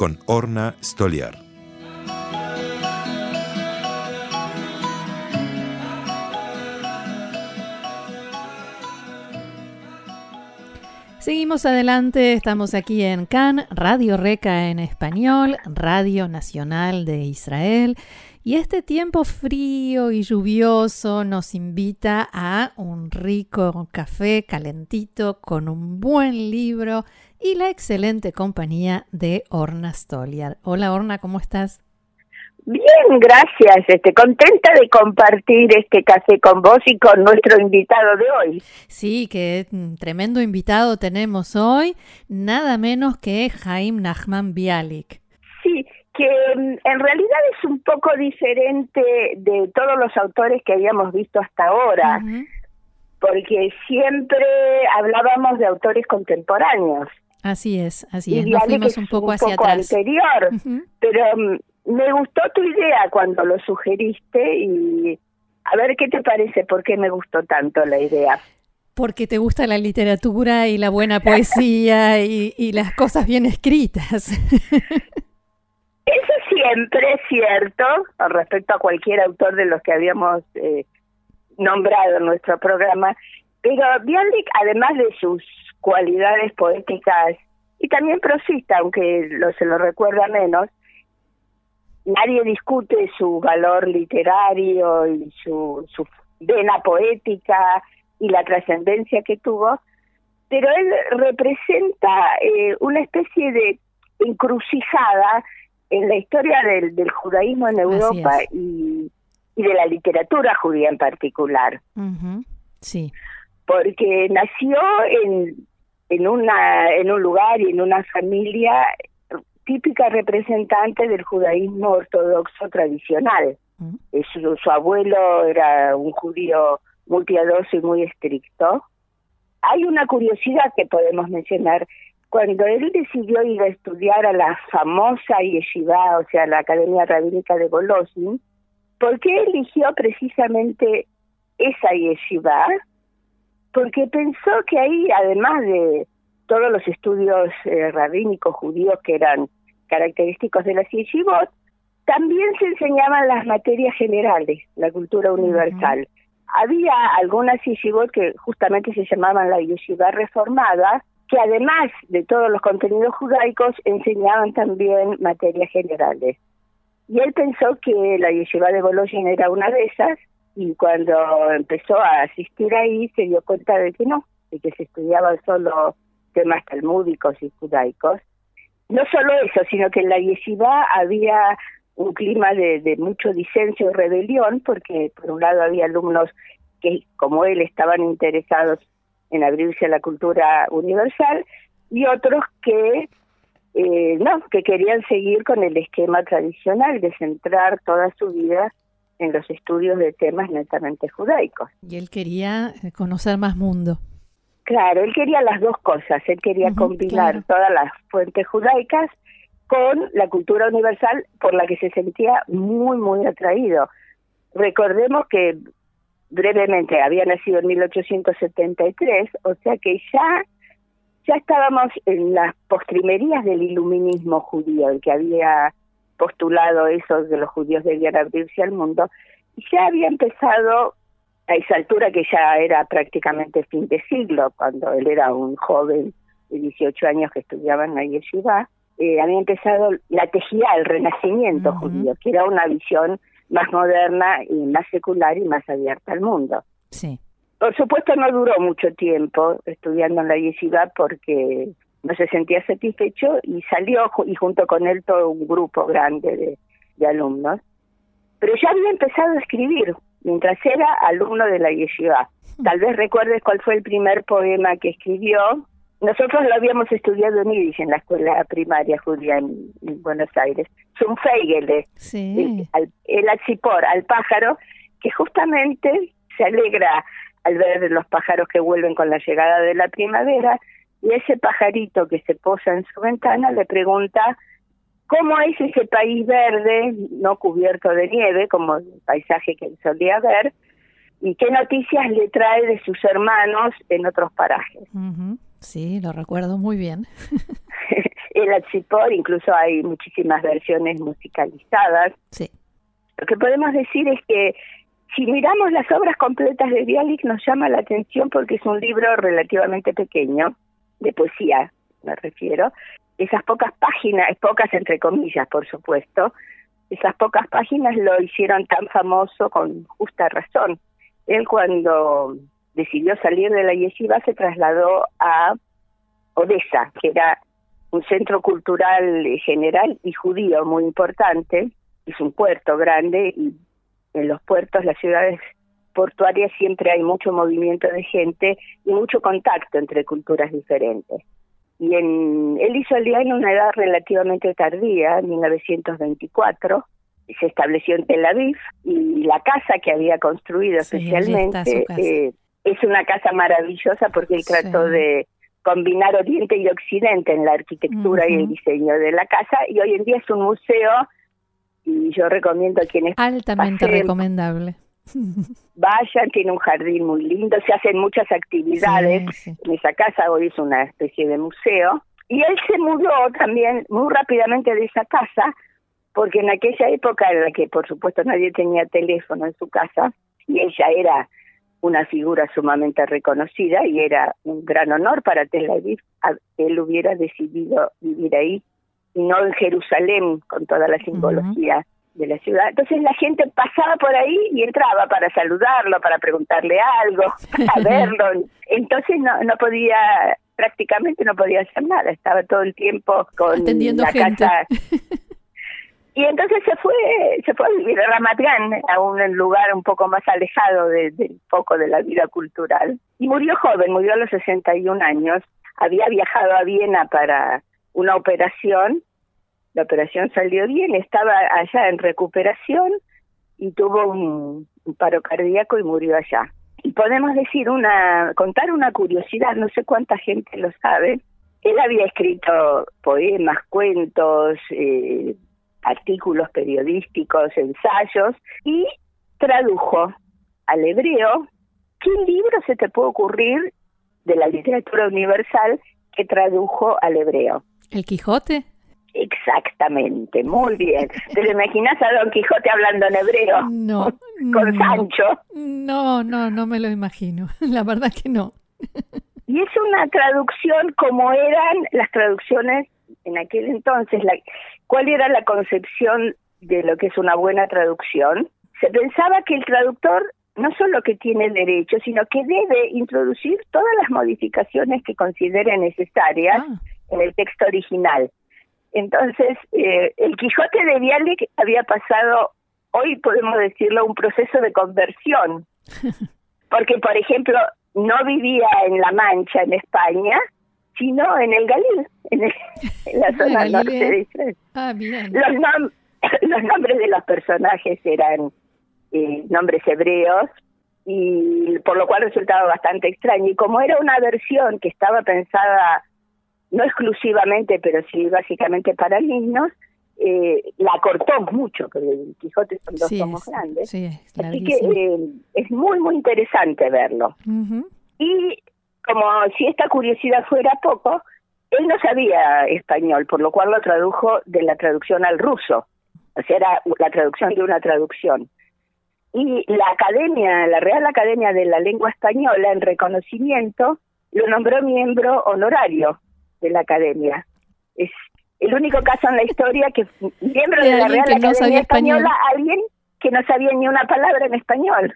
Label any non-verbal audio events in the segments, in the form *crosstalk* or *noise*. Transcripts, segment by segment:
con Orna Stoliar. Seguimos adelante, estamos aquí en CAN, Radio Reca en español, Radio Nacional de Israel. Y este tiempo frío y lluvioso nos invita a un rico café calentito con un buen libro y la excelente compañía de Orna Stoliar. Hola Orna, ¿cómo estás? Bien, gracias. Este, contenta de compartir este café con vos y con nuestro invitado de hoy. Sí, qué tremendo invitado tenemos hoy, nada menos que Jaime Nachman Bialik. Sí, que mm, en realidad es un poco diferente de todos los autores que habíamos visto hasta ahora, porque siempre hablábamos de autores contemporáneos. Así es, así es. Nos fuimos un poco hacia atrás. anterior, pero mm, me gustó tu idea cuando lo sugeriste y a ver qué te parece, por qué me gustó tanto la idea. Porque te gusta la literatura y la buena poesía *laughs* y, y las cosas bien escritas. *laughs* Eso siempre es cierto respecto a cualquier autor de los que habíamos eh, nombrado en nuestro programa, pero Bialik, además de sus cualidades poéticas y también prosista, aunque lo, se lo recuerda menos, nadie discute su valor literario y su, su vena poética y la trascendencia que tuvo, pero él representa eh, una especie de encrucijada en la historia del, del judaísmo en Europa y, y, de la literatura judía en particular. Sí. Porque nació en, en, una, en un lugar y en una familia típica representante del judaísmo ortodoxo tradicional. su, su, abuelo era un judío muy piadoso y muy estricto. Hay una curiosidad que podemos mencionar cuando él decidió ir a estudiar a la famosa yeshiva, o sea, la Academia Rabínica de Bolosín, ¿por qué eligió precisamente esa yeshiva? Porque pensó que ahí, además de todos los estudios eh, rabínicos judíos que eran característicos de las yeshivot, también se enseñaban las materias generales, la cultura universal. Había algunas yeshivot que justamente se llamaban la yeshiva reformada, que además de todos los contenidos judaicos enseñaban también materias generales. Y él pensó que la yeshiva de Bologna era una de esas y cuando empezó a asistir ahí se dio cuenta de que no, de que se estudiaban solo temas talmúdicos y judaicos. No solo eso, sino que en la yeshiva había un clima de, de mucho disenso y rebelión, porque por un lado había alumnos que, como él, estaban interesados en abrirse a la cultura universal y otros que eh, no, que querían seguir con el esquema tradicional de centrar toda su vida en los estudios de temas netamente judaicos. Y él quería eh, conocer más mundo. Claro, él quería las dos cosas, él quería combinar todas las fuentes judaicas con la cultura universal por la que se sentía muy, muy atraído. Recordemos que brevemente, había nacido en 1873, o sea que ya ya estábamos en las postrimerías del iluminismo judío, el que había postulado eso de los judíos debían abrirse al mundo, y ya había empezado a esa altura que ya era prácticamente fin de siglo, cuando él era un joven de 18 años que estudiaba en la yeshiva, eh, había empezado la tejía, el renacimiento judío, que era una visión más moderna y más secular y más abierta al mundo. Sí. Por supuesto no duró mucho tiempo estudiando en la yeshiva porque no se sentía satisfecho y salió y junto con él todo un grupo grande de, alumnos. Pero ya había empezado a escribir mientras era alumno de la yeshiva. Tal vez recuerdes cuál fue el primer poema que escribió, nosotros lo habíamos estudiado en Yiddish en la escuela primaria judía en, Buenos Aires. Zum Feigele, sí. el, el al pájaro, que justamente se alegra al ver los pájaros que vuelven con la llegada de la primavera, y ese pajarito que se posa en su ventana le pregunta cómo es ese país verde, no cubierto de nieve, como el paisaje que él solía ver, y qué noticias le trae de sus hermanos en otros parajes. Sí, lo recuerdo muy bien. *laughs* el Atzipor, incluso hay muchísimas versiones musicalizadas. Sí. Lo que podemos decir es que si miramos las obras completas de Bialik nos llama la atención porque es un libro relativamente pequeño, de poesía me refiero. Esas pocas páginas, pocas entre comillas por supuesto, esas pocas páginas lo hicieron tan famoso con justa razón. Él cuando decidió salir de la yeshiva se trasladó a Odessa, que era un centro cultural general y judío muy importante, es un puerto grande y en los puertos, las ciudades portuarias siempre hay mucho movimiento de gente y mucho contacto entre culturas diferentes. Y en, él hizo el día en una edad relativamente tardía, en 1924, se estableció en Tel Aviv y la casa que había construido especialmente eh, es una casa maravillosa porque él trató de combinar Oriente y Occidente en la arquitectura y el diseño de la casa y hoy en día es un museo y yo recomiendo a quienes altamente recomendable vayan tiene un jardín muy lindo se hacen muchas actividades. En esa casa hoy es una especie de museo. Y él se mudó también muy rápidamente de esa casa porque en aquella época en la que por supuesto nadie tenía teléfono en su casa y ella era una figura sumamente reconocida y era un gran honor para Tel Aviv él hubiera decidido vivir ahí y no en Jerusalén con toda la simbología de la ciudad. Entonces la gente pasaba por ahí y entraba para saludarlo, para preguntarle algo, *laughs* para verlo. Entonces no, no podía, prácticamente no podía hacer nada, estaba todo el tiempo con la casa. *laughs* Y entonces se fue, se fue a vivir a Ramat a un lugar un poco más alejado del foco de la vida cultural. Y murió joven, murió a los 61 años. Había viajado a Viena para una operación, la operación salió bien, estaba allá en recuperación y tuvo un, paro cardíaco y murió allá. Y podemos decir una, contar una curiosidad, no sé cuánta gente lo sabe. Él había escrito poemas, cuentos, eh, artículos periodísticos, ensayos y tradujo al hebreo. ¿Qué libro se te puede ocurrir de la literatura universal que tradujo al hebreo? ¿El Quijote? Exactamente, muy bien. ¿Te lo imaginas a Don Quijote hablando en hebreo? No. *laughs* Con Sancho. No, no, no me lo imagino. *laughs* La verdad que no. Y es una traducción como eran las traducciones en aquel entonces. La, ¿Cuál era la concepción de lo que es una buena traducción? Se pensaba que el traductor no solo que tiene derecho, sino que debe introducir todas las modificaciones que considere necesarias. Ah en el texto original. Entonces, eh, el Quijote de Bialik había pasado, hoy podemos decirlo, un proceso de conversión. *laughs* Porque, por ejemplo, no vivía en La Mancha, en España, sino en el Galil, en, *laughs* la *laughs* zona norte de Israel. Ah, bien. Los, los nombres de los personajes eran eh, nombres hebreos, y por lo cual resultaba bastante extraño. Y como era una versión que estaba pensada no exclusivamente, pero sí básicamente para niños, eh, la cortó mucho, porque el Quijote son dos tomos grandes. Así que eh, es muy, muy interesante verlo. Y como si esta curiosidad fuera poco, él no sabía español, por lo cual lo tradujo de la traducción al ruso. O sea, era la traducción de una traducción. Y la Academia, la Real Academia de la Lengua Española, en reconocimiento, lo nombró miembro honorario de la academia. Es el único caso en la historia que miembro *laughs* de, la Real Academia Española, alguien que no sabía ni una palabra en español.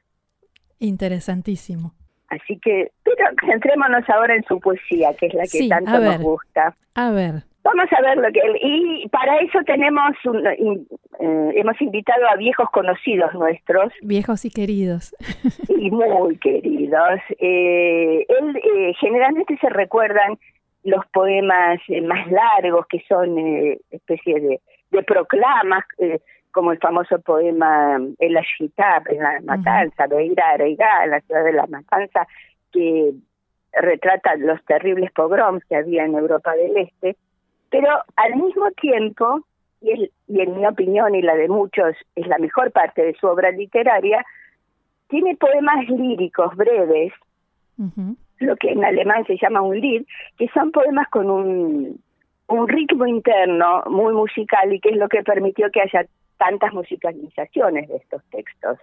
Interesantísimo. Así que, pero centrémonos ahora en su poesía, que es la que tanto nos gusta. A ver. Vamos a ver lo que y para eso tenemos eh, hemos invitado a viejos conocidos nuestros, viejos y queridos *laughs* y muy queridos. Eh, él eh, generalmente se recuerdan los poemas eh, más largos, que son eh, especies de, de proclamas, eh, como el famoso poema El Ashitab, en la matanza, de Ira en la ciudad de la matanza, que retrata los terribles pogroms que había en Europa del Este, pero al mismo tiempo, y, y en mi opinión y la de muchos es la mejor parte de su obra literaria, tiene poemas líricos breves, lo que en alemán se llama un Lied, que son poemas con un, un ritmo interno muy musical y que es lo que permitió que haya tantas musicalizaciones de estos textos.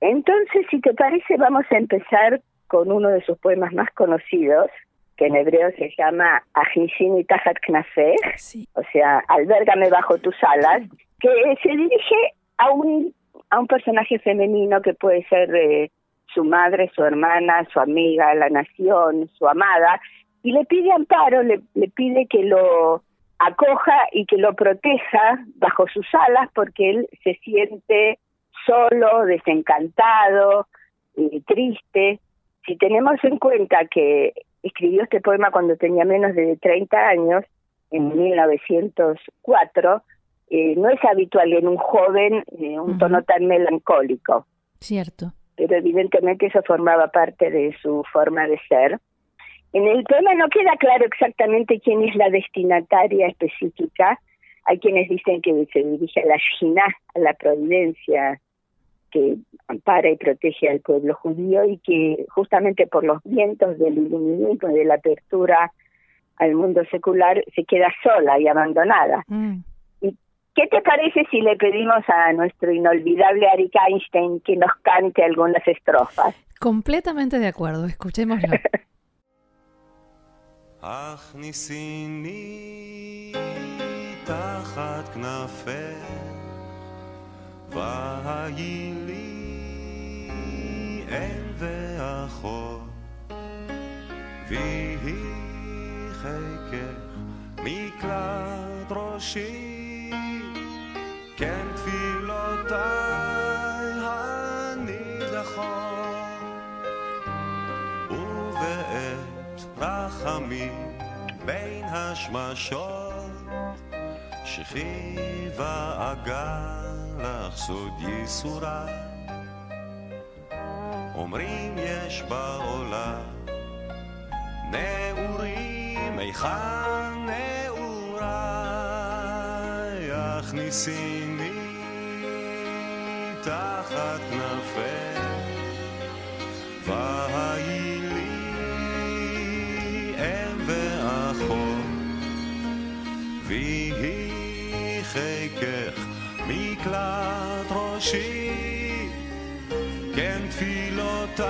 Entonces, si te parece, vamos a empezar con uno de sus poemas más conocidos, que en hebreo se llama y Tajat Knafeh, o sea, Albergame bajo tus alas, que se dirige a un, a un personaje femenino que puede ser eh, su madre, su hermana, su amiga, la nación, su amada, y le pide amparo, le, le pide que lo acoja y que lo proteja bajo sus alas porque él se siente solo, desencantado, y triste. Si tenemos en cuenta que escribió este poema cuando tenía menos de 30 años, en 1904, eh, no es habitual en un joven eh, un tono tan melancólico. Cierto. Pero evidentemente eso formaba parte de su forma de ser. En el poema no queda claro exactamente quién es la destinataria específica. Hay quienes dicen que se dirige a la Shina, a la providencia que ampara y protege al pueblo judío y que justamente por los vientos del iluminismo y de la apertura al mundo secular se queda sola y abandonada. Mm. ¿Y qué te parece si le pedimos a nuestro inolvidable Arik Einstein que nos cante algunas estrofas? Completamente de acuerdo, escuchémoslo. *laughs* רחמים בין השמשות שכיבה אגן לך סוד ייסוריי אומרים יש בעולם נעורים היכן נעוריי? הכניסיני תחת כנפי ויהי חיקך מקלט ראשי כן תפילותיי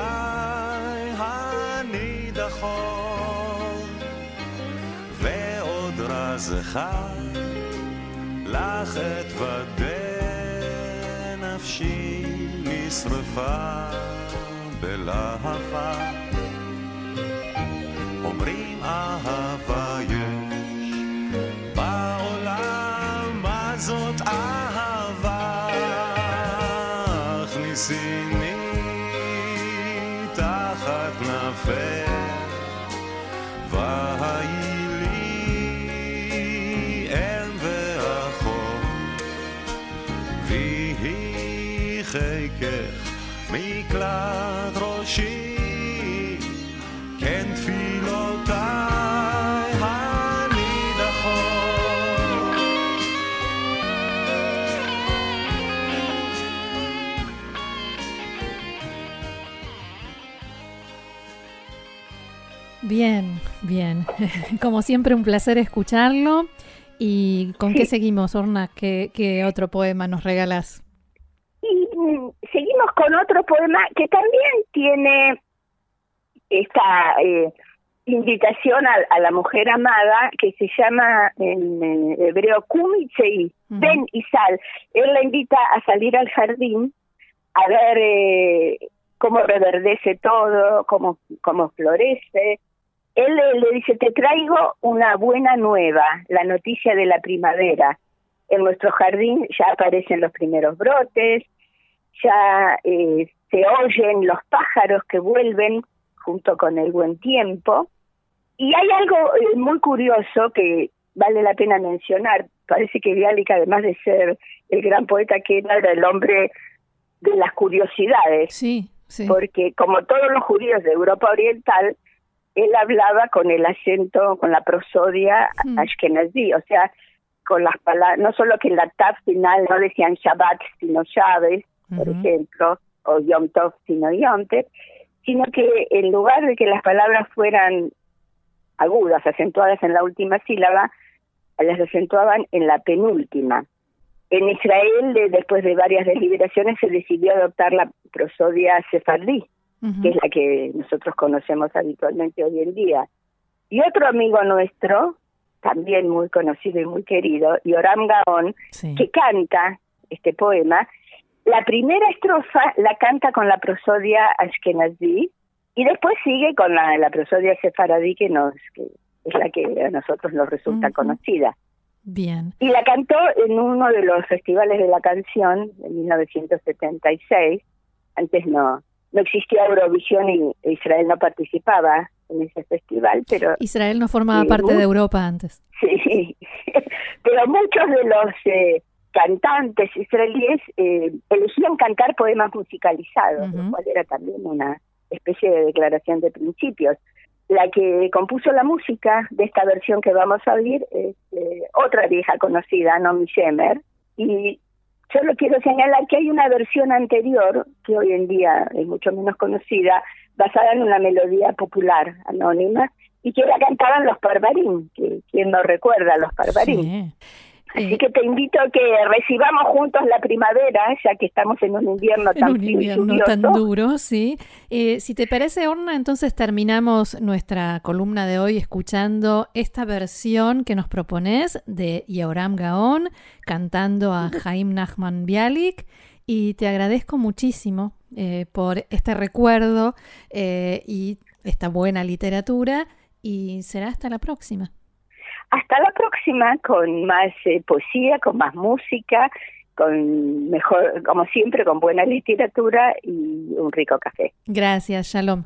הנידחות. ועוד רז אחד לך אתוודה נפשי נשרפה בלהבה. אומרים אהבה תחת כנפך והי לי אם ואחות ויהי חיקך מקלט ראשי Bien, bien. *laughs* Como siempre, un placer escucharlo. ¿Y con qué seguimos, Orna? ¿Qué, ¿Qué, otro poema nos regalas? Y mm, seguimos con otro poema que también tiene esta eh, invitación a, a, la mujer amada que se llama en, en hebreo Kumitzei, ven y sal. Él la invita a salir al jardín a ver eh, cómo reverdece todo, cómo, cómo florece. Él le, le dice, te traigo una buena nueva, la noticia de la primavera. En nuestro jardín ya aparecen los primeros brotes, ya eh, se oyen los pájaros que vuelven junto con el buen tiempo. Y hay algo eh, muy curioso que vale la pena mencionar. Parece que Bialik, además de ser el gran poeta que era, era el hombre de las curiosidades. Sí, sí. Porque como todos los judíos de Europa Oriental, él hablaba con el acento, con la prosodia Hmm. ashkenazí, o sea, con las palabras, no solo que en la tab final no decían Shabbat, sino Shabes, por ejemplo, o Yom Tov, sino Yom Tov, sino que en lugar de que las palabras fueran agudas, acentuadas en la última sílaba, las acentuaban en la penúltima. En Israel, de- después de varias deliberaciones, se decidió adoptar la prosodia sefardí, Que es la que nosotros conocemos habitualmente hoy en día. Y otro amigo nuestro, también muy conocido y muy querido, Yoram Gaon, Sí. que canta este poema, la primera estrofa la canta con la prosodia ashkenazí y después sigue con la, la prosodia sefaradí que nos que es la que a nosotros nos resulta conocida. Bien. Y la cantó en uno de los festivales de la canción en 1976. Antes no no existía Eurovisión y Israel no participaba en ese festival, pero Israel no formaba parte de Europa antes. Sí, *laughs* pero muchos de los eh, cantantes israelíes eh, elegían cantar poemas musicalizados, lo cual era también una especie de declaración de principios. La que compuso la música de esta versión que vamos a oír es eh, otra vieja conocida, Nomi Shemer, y solo quiero señalar que hay una versión anterior, que hoy en día es mucho menos conocida, basada en una melodía popular anónima, y que la cantaban los Parvarín, que quien no recuerda a los Parvarín. Sí. Así que te invito a que recibamos juntos la primavera, ya que estamos en un invierno en tan un frío y invierno tan duro, sí. Eh, si te parece, Orna, entonces terminamos nuestra columna de hoy escuchando esta versión que nos propones de Yoram Gaon cantando a *laughs* Jaim Nachman Bialik. Y te agradezco muchísimo eh, por este recuerdo eh, y esta buena literatura. Y será hasta la próxima. Hasta la próxima con más eh, poesía, con más música, con mejor, como siempre, con buena literatura y un rico café. Gracias, Shalom.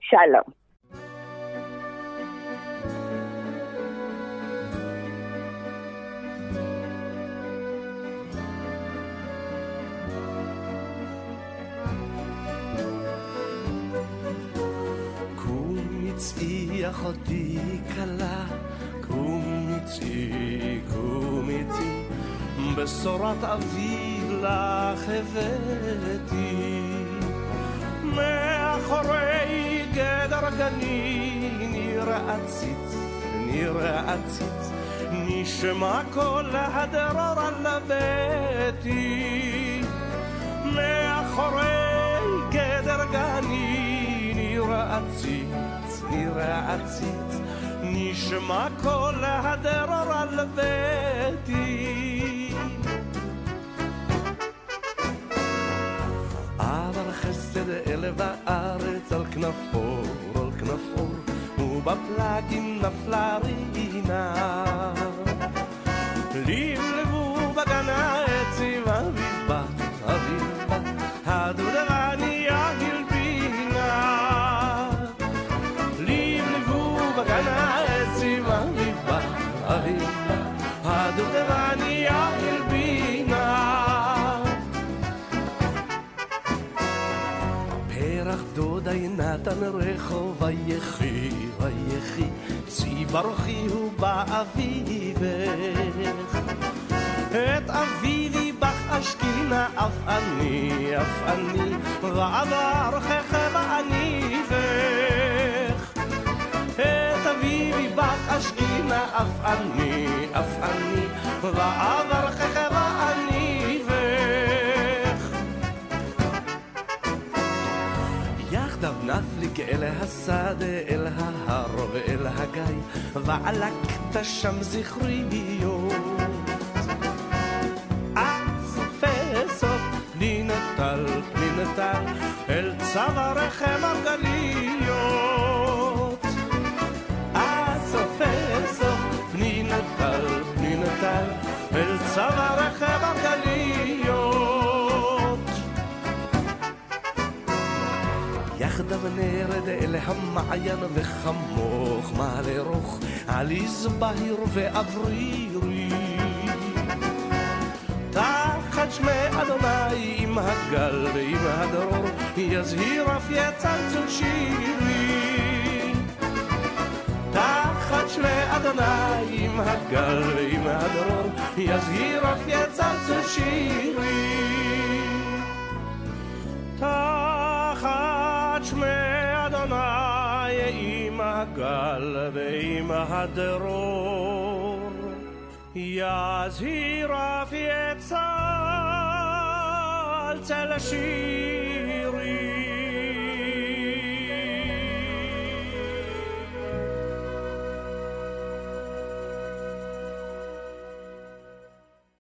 Shalom. קומי צאי אחותי כלה, קומי צאי, בשורת אבי לך הבאתי. מאחורי גדר גני נראה ציץ, נראה ציץ, נשמע כל הדרור על ביתי. מאחורי גדר גני נראה ציץ, נראה ציץ, נשמע כל הדרור על ביתי. אבל חסד אל בארץ על כנפו, על כנפו, ובפלגים נפלה רינה. לבלבו בגן פרח דודי נתן רחוב ויחי, ויחי, צי ברוכי הוא באביבך. את אביבי בך אשכינה, אף אני, אף אני, ואברכך ואניבך. את אביבי בך אשכינה, אף אני, אף אני, ואברכך ואניבך. אל השדה, אל ההר ואל הגיא, ועלקת שם זכריות. אז פסוף פני נטל, פני נטל, אל צווארכם מרגליות. אז פסוף פני נטל, פני נטל, אל צווארכם מרגליות. יחד יחדיו נרד אל המעיין וחמוך מעלה רוך עליז בהיר ואוורירי תחת שמי אדוני עם הגל ועם הדרור יזהיר אף יצלצל שירי. תחת שמי אדוני עם הגל ועם הדרור יזהיר אף יצלצל שירי שמי אדוני עם הגל ועם הדרור יזהיר אף יצלצל שירי